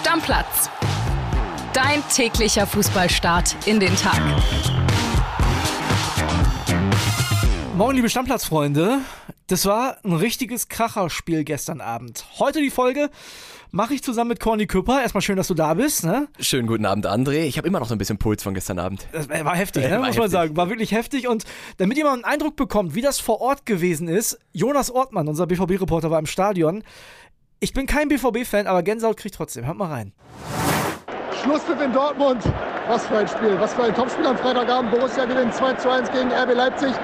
Stammplatz. Dein täglicher Fußballstart in den Tag. Morgen, liebe Stammplatzfreunde. Das war ein richtiges Kracherspiel gestern Abend. Heute die Folge mache ich zusammen mit Corny Küpper. Erstmal schön, dass du da bist. Ne? Schönen guten Abend, André. Ich habe immer noch so ein bisschen Puls von gestern Abend. Das war heftig, ne? War muss heftig. man sagen. War wirklich heftig. Und damit ihr mal einen Eindruck bekommt, wie das vor Ort gewesen ist, Jonas Ortmann, unser BVB-Reporter, war im Stadion. Ich bin kein BVB-Fan, aber Gänsehaut kriegt trotzdem. Hört mal rein. Schlusspfiff in Dortmund. Was für ein Spiel, was für ein Topspiel am Freitagabend. Borussia gewinnt 2 zu 1 gegen RB Leipzig.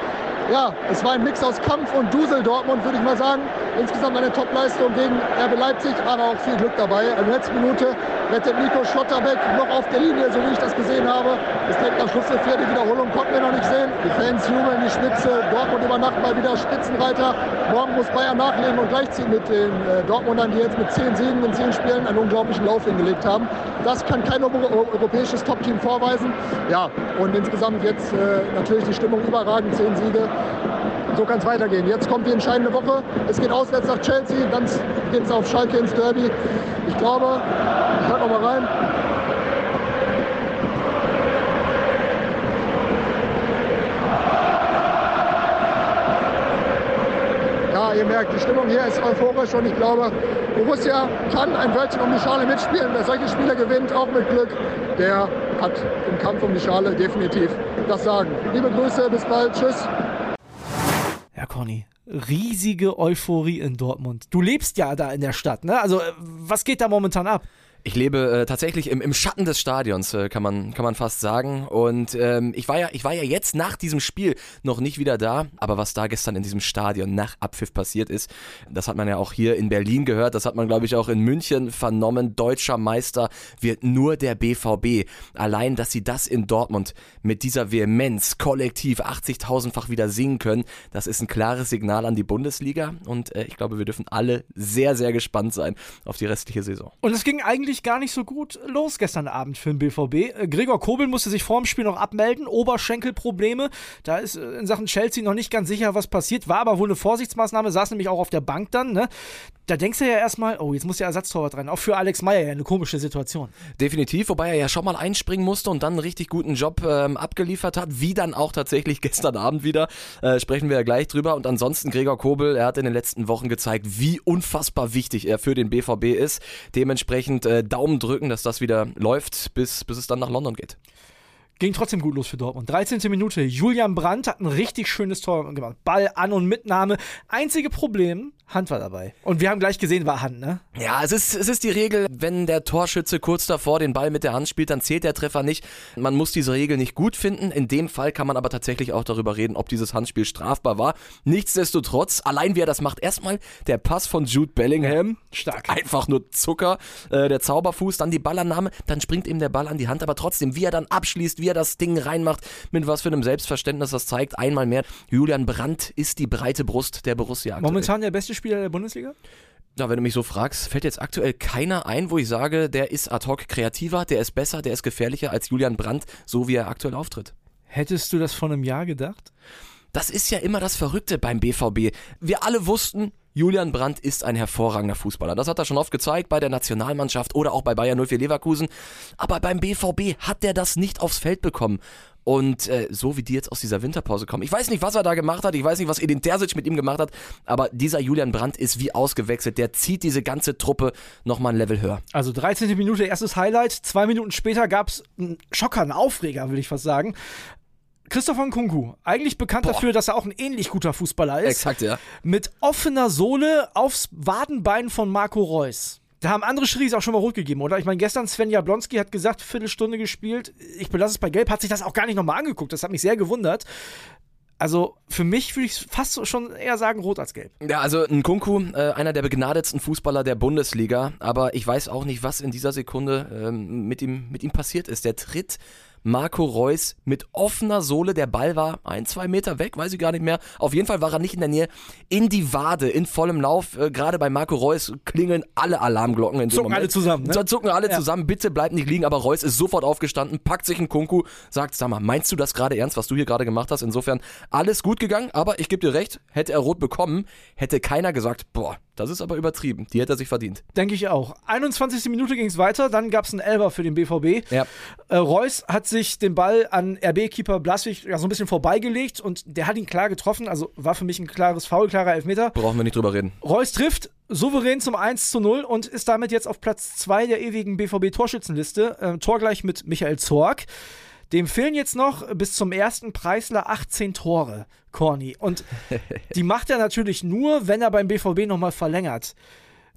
Ja, es war ein Mix aus Kampf und Dusel Dortmund, würde ich mal sagen. Insgesamt eine Topleistung gegen RB Leipzig, aber auch viel Glück dabei. In der letzten Minute rettet Nico Schlotterbeck noch auf der Linie, so wie ich das gesehen habe. Es direkt am Schluss der vierte Wiederholung konnten wir noch nicht sehen. Die Fans jubeln die Spitze. Dortmund über Nacht mal wieder Spitzenreiter. Morgen muss Bayern nachlegen und gleichziehen mit den äh, Dortmundern, die jetzt mit zehn Siegen in zehn Spielen einen unglaublichen Lauf hingelegt haben. Das kann kein euro europäisches Top-Team vorweisen. Ja, und insgesamt jetzt äh, natürlich die Stimmung überragend, zehn Siege. So kann es weitergehen. Jetzt kommt die entscheidende Woche. Es geht auswärts nach Chelsea, dann geht es auf Schalke ins Derby. Ich glaube, ich hör noch mal rein. Ja, ihr merkt, die Stimmung hier ist euphorisch und ich glaube, Borussia kann ein Wörtchen um die Schale mitspielen. Wer solche Spiele gewinnt, auch mit Glück, der hat im Kampf um die Schale definitiv das Sagen. Liebe Grüße, bis bald, tschüss. Ja, Conny, riesige Euphorie in Dortmund. Du lebst ja da in der Stadt, ne? Also, äh, was geht da momentan ab? Ich lebe äh, tatsächlich im, im Schatten des Stadions, äh, kann man kann man fast sagen. Und ähm, ich war ja ich war ja jetzt nach diesem Spiel noch nicht wieder da, aber was da gestern in diesem Stadion nach Abpfiff passiert ist, das hat man ja auch hier in Berlin gehört, das hat man glaube ich auch in München vernommen. Deutscher Meister wird nur der BVB. Allein, dass sie das in Dortmund mit dieser Vehemenz kollektiv 80.000-fach wieder singen können, das ist ein klares Signal an die Bundesliga. Und äh, ich glaube, wir dürfen alle sehr sehr gespannt sein auf die restliche Saison. Und es ging eigentlich gar nicht so gut los gestern Abend für den BVB. Äh, Gregor Kobel musste sich vor dem Spiel noch abmelden, Oberschenkelprobleme. Da ist äh, in Sachen Chelsea noch nicht ganz sicher, was passiert. War aber wohl eine Vorsichtsmaßnahme, saß nämlich auch auf der Bank dann. Ne? Da denkst du ja erstmal, oh, jetzt muss der Ersatztorwart rein. Auch für Alex Meyer ja eine komische Situation. Definitiv, wobei er ja schon mal einspringen musste und dann einen richtig guten Job ähm, abgeliefert hat, wie dann auch tatsächlich gestern Abend wieder. Äh, sprechen wir ja gleich drüber. Und ansonsten Gregor Kobel, er hat in den letzten Wochen gezeigt, wie unfassbar wichtig er für den BVB ist. Dementsprechend äh, Daumen drücken, dass das wieder läuft, bis, bis es dann nach London geht. Ging trotzdem gut los für Dortmund. 13. Minute. Julian Brandt hat ein richtig schönes Tor gemacht. Ball an und Mitnahme. Einzige Problem, Hand war dabei. Und wir haben gleich gesehen, war Hand, ne? Ja, es ist, es ist die Regel, wenn der Torschütze kurz davor den Ball mit der Hand spielt, dann zählt der Treffer nicht. Man muss diese Regel nicht gut finden. In dem Fall kann man aber tatsächlich auch darüber reden, ob dieses Handspiel strafbar war. Nichtsdestotrotz, allein wie er das macht, erstmal der Pass von Jude Bellingham. Stark. Einfach nur Zucker. Äh, der Zauberfuß, dann die Ballannahme, dann springt ihm der Ball an die Hand, aber trotzdem, wie er dann abschließt, wie er das Ding reinmacht, mit was für einem Selbstverständnis das zeigt. Einmal mehr, Julian Brandt ist die breite Brust der Borussia. aktuell. Momentan der beste Spieler der Bundesliga? Ja, wenn du mich so fragst, fällt jetzt aktuell keiner ein, wo ich sage, der ist ad hoc kreativer, der ist besser, der ist gefährlicher als Julian Brandt, so wie er aktuell auftritt. Hättest du das vor einem Jahr gedacht? Das ist ja immer das Verrückte beim BVB. Wir alle wussten, Julian Brandt ist ein hervorragender Fußballer. Das hat er schon oft gezeigt bei der Nationalmannschaft oder auch bei Bayern 04 Leverkusen. Aber beim BVB hat er das nicht aufs Feld bekommen. Und äh, so wie die jetzt aus dieser Winterpause kommen, ich weiß nicht, was er da gemacht hat, ich weiß nicht, was Edin Terzic mit ihm gemacht hat, aber dieser Julian Brandt ist wie ausgewechselt. Der zieht diese ganze Truppe nochmal ein Level höher. Also 13. Minute, erstes Highlight. Zwei Minuten später gab es einen Schocker, einen Aufreger, will ich fast sagen. Christopher Nkunku, eigentlich bekannt Boah. dafür, dass er auch ein ähnlich guter Fußballer ist. Exakt, ja. Mit offener Sohle aufs Wadenbein von Marco Reus. Da haben andere Schiris auch schon mal rot gegeben, oder? Ich meine, gestern Sven Jablonski hat gesagt, Viertelstunde gespielt. Ich belasse es bei Gelb, hat sich das auch gar nicht nochmal angeguckt. Das hat mich sehr gewundert. Also für mich würde ich fast schon eher sagen rot als gelb. Ja, also ein Kunku, äh, einer der begnadetsten Fußballer der Bundesliga, aber ich weiß auch nicht, was in dieser Sekunde ähm, mit, ihm, mit ihm passiert ist. Der tritt Marco Reus mit offener Sohle. Der Ball war ein, zwei Meter weg, weiß ich gar nicht mehr. Auf jeden Fall war er nicht in der Nähe. In die Wade, in vollem Lauf. Äh, Gerade bei Marco Reus klingeln alle Alarmglocken in Zucken alle zusammen, ne? Zucken alle Ja. zusammen. Bitte bleib nicht liegen. Aber Reus ist sofort aufgestanden, packt sich einen Kunku, sagt, sag mal, meinst du das gerade ernst, was du hier gerade gemacht hast? Insofern alles gut gegangen. Aber ich gebe dir recht, hätte er rot bekommen, hätte keiner gesagt, boah, das ist aber übertrieben. Die hätte er sich verdient. Denke ich auch. 21. Minute ging es weiter, dann gab es einen Elber für den BVB. Ja. Äh, Reus hat sich den Ball an RB-Keeper Blaswig ja, so ein bisschen vorbeigelegt und der hat ihn klar getroffen, also war für mich ein klares Foul, klarer Elfmeter. Brauchen wir nicht drüber reden. Reus trifft souverän zum 1 zu 0 und ist damit jetzt auf Platz 2 der ewigen BVB-Torschützenliste, äh, torgleich mit Michael Zorg. Dem fehlen jetzt noch bis zum ersten Preisler 18 Tore, Corny. Und die macht er natürlich nur, wenn er beim BVB nochmal verlängert.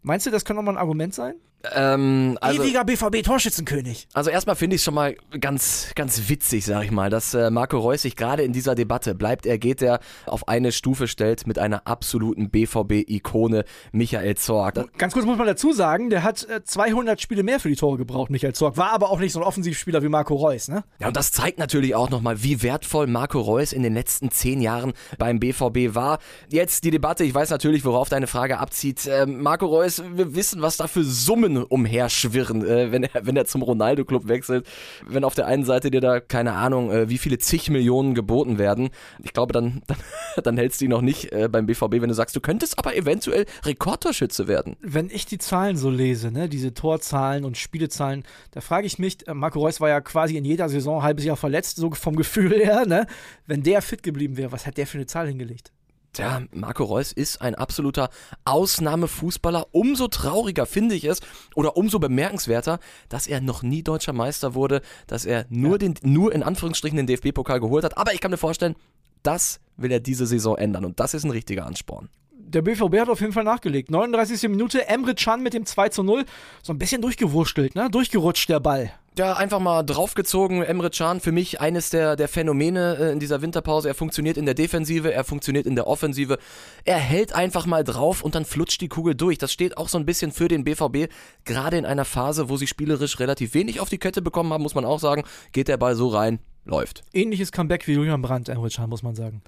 Meinst du, das kann nochmal ein Argument sein? Ähm, also, Ewiger BVB-Torschützenkönig. also erstmal finde ich es schon mal ganz, ganz witzig, sag ich mal, dass äh, Marco Reus sich gerade in dieser Debatte bleibt er, geht er auf eine Stufe stellt mit einer absoluten BVB-Ikone Michael Zorg. Das, Ganz kurz muss man dazu sagen, der hat äh, 200 Spiele mehr für die Tore gebraucht, Michael Zorg. War aber auch nicht so ein Offensivspieler wie Marco Reus, ne? Ja, und das zeigt natürlich auch nochmal, wie wertvoll Marco Reus in den letzten zehn Jahren beim BVB war. Jetzt die Debatte, ich weiß natürlich, worauf deine Frage abzieht. Ähm, Marco Reus, wir wissen, was da für Summen umherschwirren, äh, wenn, er, wenn er zum Ronaldo-Club wechselt. Wenn auf der einen Seite dir da, keine Ahnung, äh, wie viele zig Millionen geboten werden. Ich glaube, dann, dann, dann hältst du ihn noch nicht äh, beim BVB, wenn du sagst, du könntest aber eventuell Rekordtorschütze werden. Wenn ich die Zahlen so lese, ne, diese Torzahlen und Spielezahlen, da frage ich mich, äh, Marco Reus war ja quasi in jeder Saison ein halbes Jahr verletzt, so vom Gefühl her, ne? Wenn der fit geblieben wäre, was hat der für eine Zahl hingelegt? Tja, Marco Reus ist ein absoluter Ausnahmefußballer. Umso trauriger finde ich es oder umso bemerkenswerter, dass er noch nie deutscher Meister wurde, dass er nur, den, nur in Anführungsstrichen den DFB-Pokal geholt hat. Aber ich kann mir vorstellen, das will er diese Saison ändern und das ist ein richtiger Ansporn. Der BVB hat auf jeden Fall nachgelegt. 39. Minute, Emre Can mit dem 2 zu 0. So ein bisschen durchgewurschtelt, ne? Durchgerutscht der Ball. Ja, einfach mal draufgezogen. Emre Can für mich eines der, der Phänomene äh, in dieser Winterpause. Er funktioniert in der Defensive, er funktioniert in der Offensive. Er hält einfach mal drauf und dann flutscht die Kugel durch. Das steht auch so ein bisschen für den BVB. Gerade in einer Phase, wo sie spielerisch relativ wenig auf die Kette bekommen haben, muss man auch sagen, geht der Ball so rein, läuft. Ähnliches Comeback wie Julian Brandt, Emre Can, muss man sagen.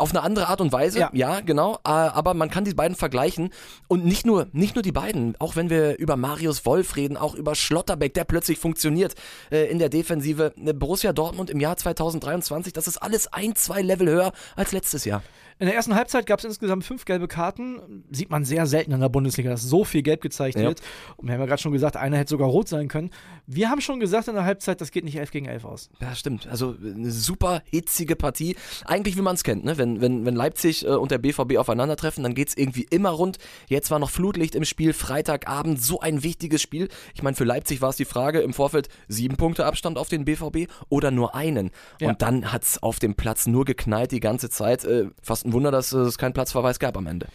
Auf eine andere Art und Weise, ja, Ja. genau. äh, Aber man kann die beiden vergleichen. Und nicht nur, nicht nur die beiden. Auch wenn wir über Marius Wolf reden, auch über Schlotterbeck, der plötzlich funktioniert äh, in der Defensive. Äh, Borussia Dortmund im Jahr 2023, das ist alles ein, zwei Level höher als letztes Jahr. In der ersten Halbzeit gab es insgesamt fünf gelbe Karten. Sieht man sehr selten in der Bundesliga, dass so viel gelb gezeigt Ja. wird. Und wir haben ja gerade schon gesagt, einer hätte sogar rot sein können. Wir haben schon gesagt in der Halbzeit, das geht nicht 11 gegen 11 aus. Ja, stimmt. Also eine super hitzige Partie. Eigentlich wie man es kennt, ne? Wenn, wenn, wenn Leipzig äh, und der BVB aufeinandertreffen, dann geht's irgendwie immer rund. Jetzt war noch Flutlicht im Spiel, Freitagabend, so ein wichtiges Spiel. Ich meine, für Leipzig war es die Frage im Vorfeld, sieben Punkte Abstand auf den BVB oder nur einen. Ja. Und dann hat's auf dem Platz nur geknallt die ganze Zeit. Äh, fast ein Wunder, dass es keinen Platzverweis gab am Ende.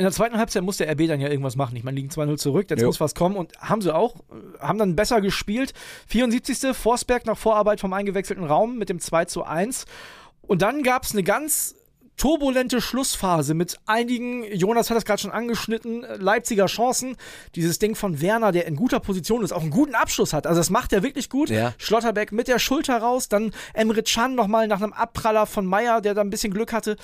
In der zweiten Halbzeit muss der RB dann ja irgendwas machen. Ich meine, liegen 2-0 zurück, jetzt Jo. muss was kommen. Und haben sie auch, äh, haben dann besser gespielt. 74. Forsberg nach Vorarbeit vom eingewechselten Raum mit dem 2 zu 1. Und dann gab es eine ganz turbulente Schlussphase mit einigen, Jonas hat das gerade schon angeschnitten, äh, Leipziger Chancen. Dieses Ding von Werner, der in guter Position ist, auch einen guten Abschluss hat. Also das macht er wirklich gut. Ja. Schlotterbeck mit der Schulter raus, dann Emre Can nochmal nach einem Abpraller von Meier, der da ein bisschen Glück hatte.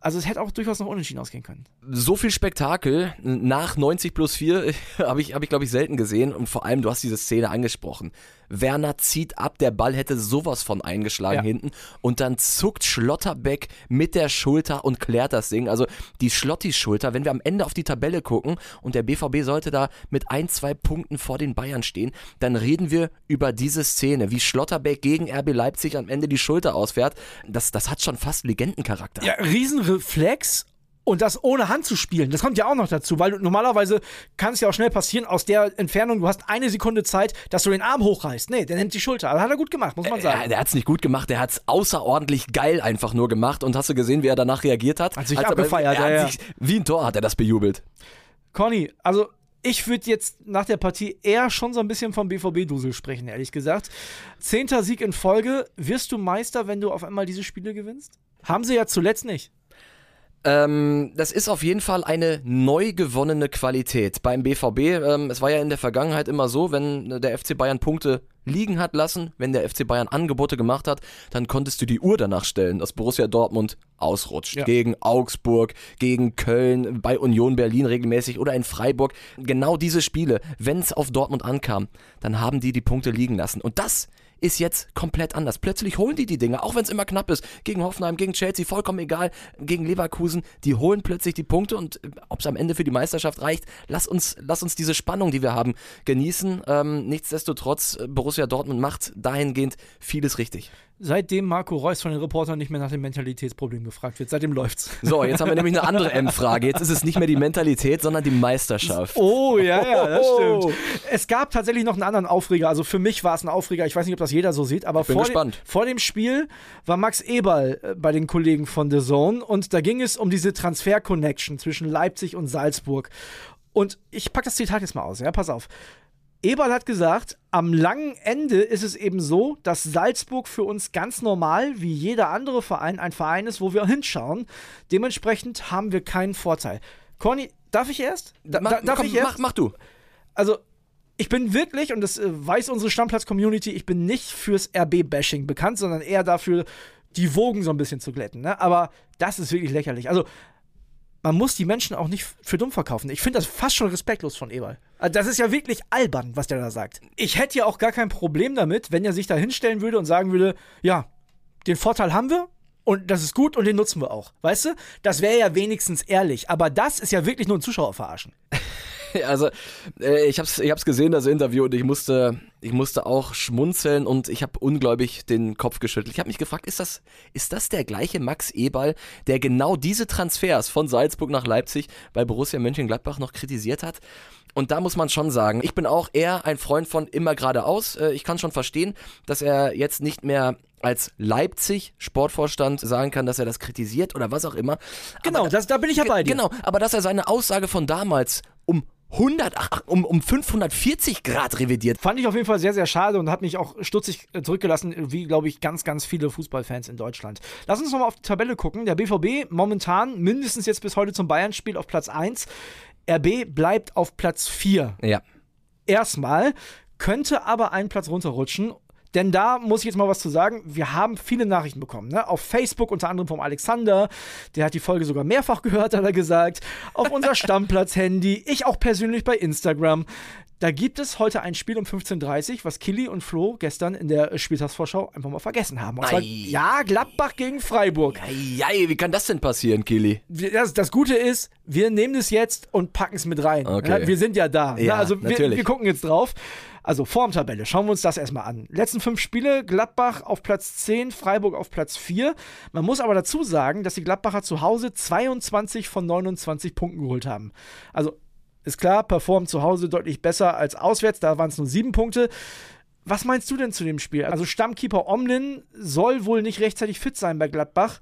Also es hätte auch durchaus noch unentschieden ausgehen können. so viel Spektakel nach 90 plus 4 habe ich, hab ich glaube ich, selten gesehen. Und vor allem, du hast diese Szene angesprochen. Werner zieht ab, der Ball hätte sowas von eingeschlagen Ja. hinten. Und dann zuckt Schlotterbeck mit der Schulter und klärt das Ding. Also die Schlottis-Schulter, wenn wir am Ende auf die Tabelle gucken und der BVB sollte da mit ein, zwei Punkten vor den Bayern stehen, dann reden wir über diese Szene, wie Schlotterbeck gegen RB Leipzig am Ende die Schulter ausfährt. Das, das hat schon fast Legendencharakter. Ja, Riesenreflex. Und das ohne Hand zu spielen, das kommt ja auch noch dazu, weil du, normalerweise kann es ja auch schnell passieren, aus der Entfernung, du hast eine Sekunde Zeit, dass du den Arm hochreißt. Nee, der nimmt die Schulter. Aber hat er gut gemacht, muss man Ja, sagen. der hat's nicht gut gemacht, der hat's außerordentlich geil einfach nur gemacht und hast du gesehen, wie er danach reagiert hat? Hat sich er- abgefeiert, er hat ja, ja. sich, Wie ein Tor hat er das bejubelt. Conny, also ich würde jetzt nach der Partie eher schon so ein bisschen vom BVB-Dusel sprechen, ehrlich gesagt. Zehnter Sieg in Folge. Wirst du Meister, wenn du auf einmal diese Spiele gewinnst? Haben sie ja zuletzt nicht. Ähm, das ist auf jeden Fall eine neu gewonnene Qualität beim BVB. Ähm, es war ja in der Vergangenheit immer so, wenn der FC Bayern Punkte liegen hat lassen. Wenn der FC Bayern Angebote gemacht hat, dann konntest du die Uhr danach stellen, dass Borussia Dortmund ausrutscht. Ja. Gegen Augsburg, gegen Köln, bei Union Berlin regelmäßig oder in Freiburg. Genau diese Spiele, wenn es auf Dortmund ankam, dann haben die die Punkte liegen lassen. Und das ist jetzt komplett anders. Plötzlich holen die die Dinge, auch wenn es immer knapp ist. Gegen Hoffenheim, gegen Chelsea, vollkommen egal. Gegen Leverkusen, die holen plötzlich die Punkte und äh, ob es am Ende für die Meisterschaft reicht, lass uns, lass uns diese Spannung, die wir haben, genießen. Ähm, nichtsdestotrotz, äh, Borussia Dortmund macht dahingehend vieles richtig seitdem Marco Reus von den Reportern nicht mehr nach dem Mentalitätsproblem gefragt wird. Seitdem läuft's. So, jetzt haben wir nämlich eine andere M-Frage. Jetzt ist es nicht mehr die Mentalität, sondern die Meisterschaft. Oh, ja, ja, das stimmt. Es gab tatsächlich noch einen anderen Aufreger. Also für mich war es ein Aufreger. Ich weiß nicht, ob das jeder so sieht, aber vor dem, vor dem, Spiel war Max Eberl äh, bei den Kollegen von The Zone und da ging es um diese Transfer-Connection zwischen Leipzig und Salzburg. Und ich packe das Zitat jetzt mal aus, ja, pass auf. Eberl hat gesagt, am langen Ende ist es eben so, dass Salzburg für uns ganz normal, wie jeder andere Verein, ein Verein ist, wo wir hinschauen. Dementsprechend haben wir keinen Vorteil. Conny, darf ich erst? Da, mach, darf komm, ich erst? Mach, mach du. Also, ich bin wirklich, und das äh, weiß unsere Stammplatz-Community, ich bin nicht fürs RB-Bashing bekannt, sondern eher dafür, die Wogen so ein bisschen zu glätten. Ne? Aber das ist wirklich lächerlich. Also, man muss die Menschen auch nicht für dumm verkaufen. Ich finde das fast schon respektlos von Eberl. Also das ist ja wirklich albern, was der da sagt. Ich hätte ja auch gar kein Problem damit, wenn er sich da hinstellen würde und sagen würde, ja, den Vorteil haben wir und das ist gut und den nutzen wir auch. Weißt du? Das wäre ja wenigstens ehrlich. Aber das ist ja wirklich nur ein Zuschauer verarschen. also äh, ich habe es ich hab's gesehen, das Interview, und ich musste, ich musste auch schmunzeln und ich habe ungläubig den Kopf geschüttelt. Ich habe mich gefragt, ist das, ist das der gleiche Max Eberl, der genau diese Transfers von Salzburg nach Leipzig bei Borussia Mönchengladbach noch kritisiert hat? Und da muss man schon sagen, ich bin auch eher ein Freund von immer geradeaus. Äh, ich kann schon verstehen, dass er jetzt nicht mehr als Leipzig Sportvorstand sagen kann, dass er das kritisiert oder was auch immer. Genau, aber, das, da bin ich ja bei dir. Genau, aber dass er seine Aussage von damals um 100, ach, um, um 540 Grad revidiert. Fand ich auf jeden Fall sehr, sehr schade und hat mich auch stutzig äh, zurückgelassen, wie, glaube ich, ganz, ganz viele Fußballfans in Deutschland. Lass uns nochmal auf die Tabelle gucken. Der BVB momentan mindestens jetzt bis heute zum Bayern-Spiel auf Platz 1. RB bleibt auf Platz 4. Ja. Erstmal könnte aber einen Platz runterrutschen denn da muss ich jetzt mal was zu sagen. Wir haben viele Nachrichten bekommen. Ne? Auf Facebook unter anderem vom Alexander. Der hat die Folge sogar mehrfach gehört, hat er gesagt. Auf unser Stammplatz-Handy. Ich auch persönlich bei Instagram. Da gibt es heute ein Spiel um 15.30 Uhr, was Killy und Flo gestern in der Spieltagsvorschau einfach mal vergessen haben. Zwar, ja, Gladbach gegen Freiburg. Ja, wie kann das denn passieren, Killy? Das, das, Gute ist, wir nehmen es jetzt und packen es mit rein. Okay. Ja, wir sind ja da. Ja, also wir, wir, gucken jetzt drauf. Also Formtabelle, schauen wir uns das erstmal an. Letzten fünf Spiele, Gladbach auf Platz 10, Freiburg auf Platz 4. Man muss aber dazu sagen, dass die Gladbacher zu Hause 22 von 29 Punkten geholt haben. Also ist klar, performt zu Hause deutlich besser als auswärts, da waren es nur sieben Punkte. Was meinst du denn zu dem Spiel? Also Stammkeeper Omlin soll wohl nicht rechtzeitig fit sein bei Gladbach.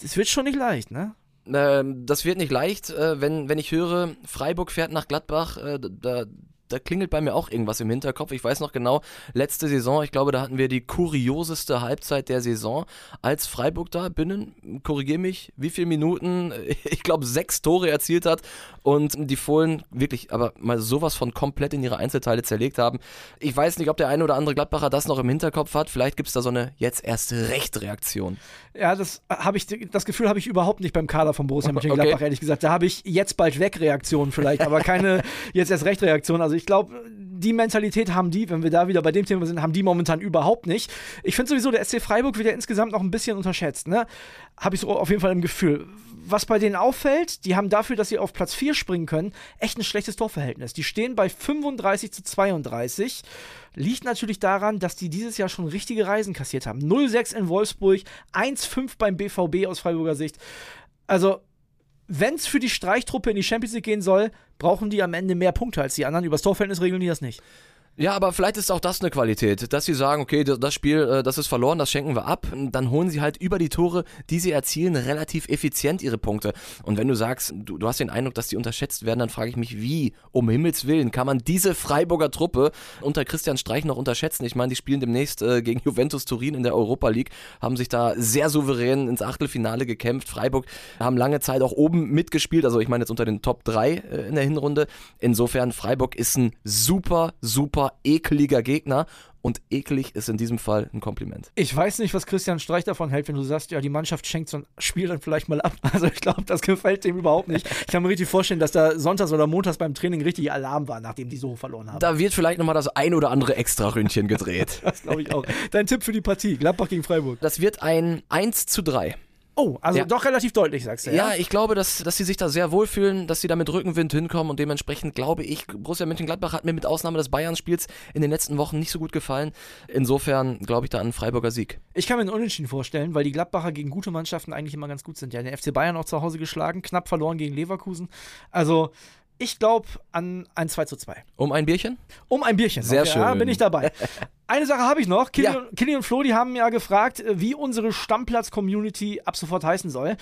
Das wird schon nicht leicht, ne? Ähm, das wird nicht leicht, äh, wenn, wenn ich höre, Freiburg fährt nach Gladbach, äh, da, da klingelt bei mir auch irgendwas im Hinterkopf. Ich weiß noch genau, letzte Saison, ich glaube, da hatten wir die kurioseste Halbzeit der Saison, als Freiburg da binnen, korrigier mich, wie viele Minuten, ich glaube, sechs Tore erzielt hat und die Fohlen wirklich aber mal sowas von komplett in ihre Einzelteile zerlegt haben. Ich weiß nicht, ob der eine oder andere Gladbacher das noch im Hinterkopf hat. Vielleicht gibt es da so eine jetzt erste Recht-Reaktion. Ja, das habe ich, das Gefühl habe ich überhaupt nicht beim Kader von Borussia Mönchengladbach, okay. ehrlich gesagt. Da habe ich jetzt bald weg Reaktion vielleicht, aber keine jetzt erst Recht Reaktion. Also ich glaube, die Mentalität haben die, wenn wir da wieder bei dem Thema sind, haben die momentan überhaupt nicht. Ich finde sowieso, der SC Freiburg wird ja insgesamt noch ein bisschen unterschätzt, ne? Habe ich so auf jeden Fall im Gefühl. Was bei denen auffällt, die haben dafür, dass sie auf Platz 4 springen können, echt ein schlechtes Torverhältnis. Die stehen bei 35 zu 32. Liegt natürlich daran, dass die dieses Jahr schon richtige Reisen kassiert haben. 0-6 in Wolfsburg, 1-5 beim BVB aus Freiburger Sicht. Also, wenn es für die Streichtruppe in die Champions League gehen soll, brauchen die am Ende mehr Punkte als die anderen. Übers Torverhältnis regeln die das nicht. Ja, aber vielleicht ist auch das eine Qualität, dass sie sagen, okay, das Spiel, äh, das ist verloren, das schenken wir ab. Dann holen sie halt über die Tore, die sie erzielen, relativ effizient ihre Punkte. Und wenn du sagst, du, du hast den Eindruck, dass die unterschätzt werden, dann frage ich mich, wie, um Himmels Willen, kann man diese Freiburger Truppe unter Christian Streich noch unterschätzen? Ich meine, die spielen demnächst äh, gegen Juventus Turin in der Europa League, haben sich da sehr souverän ins Achtelfinale gekämpft. Freiburg haben lange Zeit auch oben mitgespielt, also ich meine jetzt unter den Top 3 äh, in der Hinrunde. Insofern, Freiburg ist ein super, super super ekliger Gegner. Und eklig ist in diesem Fall ein Kompliment. Ich weiß nicht, was Christian Streich davon hält, wenn du sagst, ja, die Mannschaft schenkt so ein Spiel dann vielleicht mal ab. Also ich glaube, das gefällt dem überhaupt nicht. Ich kann mir richtig vorstellen, dass da sonntags oder montags beim Training richtig Alarm war, nachdem die so verloren haben. Da wird vielleicht nochmal das ein oder andere Extra-Ründchen gedreht. das glaube ich auch. Dein Tipp für die Partie, Gladbach gegen Freiburg. Das wird ein 1 zu 3. Oh, also Ja. doch relativ deutlich, sagst du. Ja, ich glaube, dass, dass sie sich da sehr wohlfühlen, dass sie da mit Rückenwind hinkommen und dementsprechend glaube ich, Borussia Mönchengladbach hat mir mit Ausnahme des Bayern-Spiels in den letzten Wochen nicht so gut gefallen. Insofern glaube ich da an einen Freiburger Sieg. Ich kann mir einen Unentschieden vorstellen, weil die Gladbacher gegen gute Mannschaften eigentlich immer ganz gut sind. Ja, den FC Bayern auch zu Hause geschlagen, knapp verloren gegen Leverkusen. Also, ich glaube an ein 2 zu 2. Um ein Bierchen? Um ein Bierchen. Sehr Okay, Ja, schön. bin ich dabei. Eine Sache habe ich noch. Killy, Ja. und, Killy und Flo, die haben ja gefragt, äh, wie unsere Stammplatz-Community ab sofort heißen soll,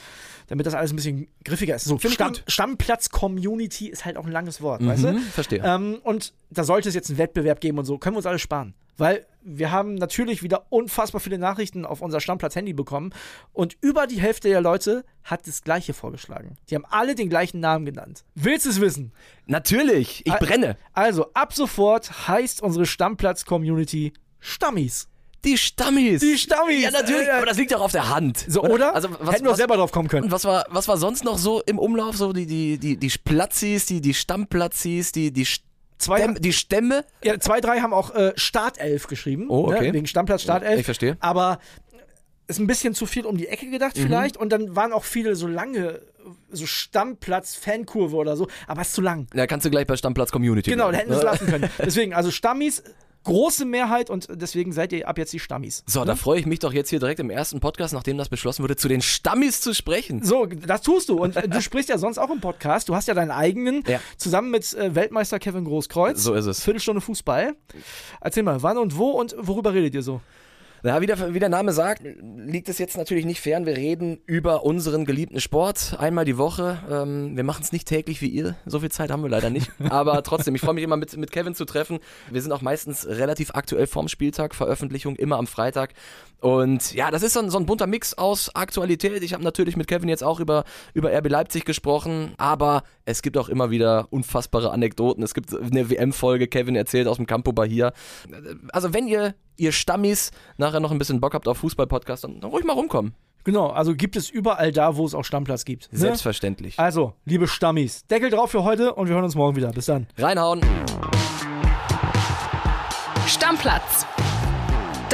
damit das alles ein bisschen griffiger ist. So, Stamm. Stammplatz-Community ist halt auch ein langes Wort, weißt du? Mhm, verstehe. Ähm, und da sollte es jetzt einen Wettbewerb geben und so. Können wir uns alle sparen. Weil wir haben natürlich wieder unfassbar viele Nachrichten auf unser Stammplatz-Handy bekommen. Und über die Hälfte der Leute hat das Gleiche vorgeschlagen. Die haben alle den gleichen Namen genannt. Willst du es wissen? Natürlich, ich brenne. Also, ab sofort heißt unsere Stammplatz-Community Stammis. Die Stammis. Die Stammis. Ja, natürlich, Äh, aber das liegt doch auf der Hand. So, oder? Also, was, Hätten wir auch was, selber drauf kommen können. und was war, was war sonst noch so im Umlauf? So die, die, die, die Platzis, die, die Stammplatzis, die, die, Zwei, Stämme, die Stämme? ja, zwei, drei haben auch äh, Startelf geschrieben. Oh, okay. Ne, wegen Stammplatz Startelf. Ich verstehe. Aber ist ein bisschen zu viel um die Ecke gedacht Mhm. vielleicht. Und dann waren auch viele so lange, so Stammplatz-Fankurve oder so. Aber ist zu lang. Da kannst du gleich bei Stammplatz Community. Genau, da hätten wir es lassen können. Deswegen, also Stammis, große Mehrheit und deswegen seid ihr ab jetzt die Stammis. So, da freue ich mich doch jetzt hier direkt im ersten Podcast, nachdem das beschlossen wurde, zu den Stammis zu sprechen. So, das tust du. Und äh, du sprichst ja sonst auch im Podcast. Du hast ja deinen eigenen, Ja. zusammen mit äh, Weltmeister Kevin Großkreuz. So ist es. Viertelstunde Fußball. Erzähl mal, wann und wo und worüber redet ihr so? Ja, wie der, wie der Name sagt, liegt es jetzt natürlich nicht fern. Wir reden über unseren geliebten Sport einmal die Woche. Ähm, wir machen es nicht täglich wie ihr. So viel Zeit haben wir leider nicht. Aber trotzdem, ich freue mich immer mit, mit Kevin zu treffen. Wir sind auch meistens relativ aktuell vorm Spieltag. Veröffentlichung immer am Freitag. Und ja, das ist so ein, so ein bunter Mix aus Aktualität. Ich habe natürlich mit Kevin jetzt auch über, über RB Leipzig gesprochen. Aber es gibt auch immer wieder unfassbare Anekdoten. Es gibt eine WM-Folge, Kevin erzählt aus dem Campo Bahia. Also wenn ihr, ihr Stammis nachher noch ein bisschen Bock habt auf Fußball-Podcast, dann, dann ruhig mal rumkommen. Genau, also gibt es überall da, wo es auch Stammplatz gibt. Ne? Selbstverständlich. Also, liebe Stammis, Deckel drauf für heute und wir hören uns morgen wieder. Bis dann. Reinhauen. Stammplatz.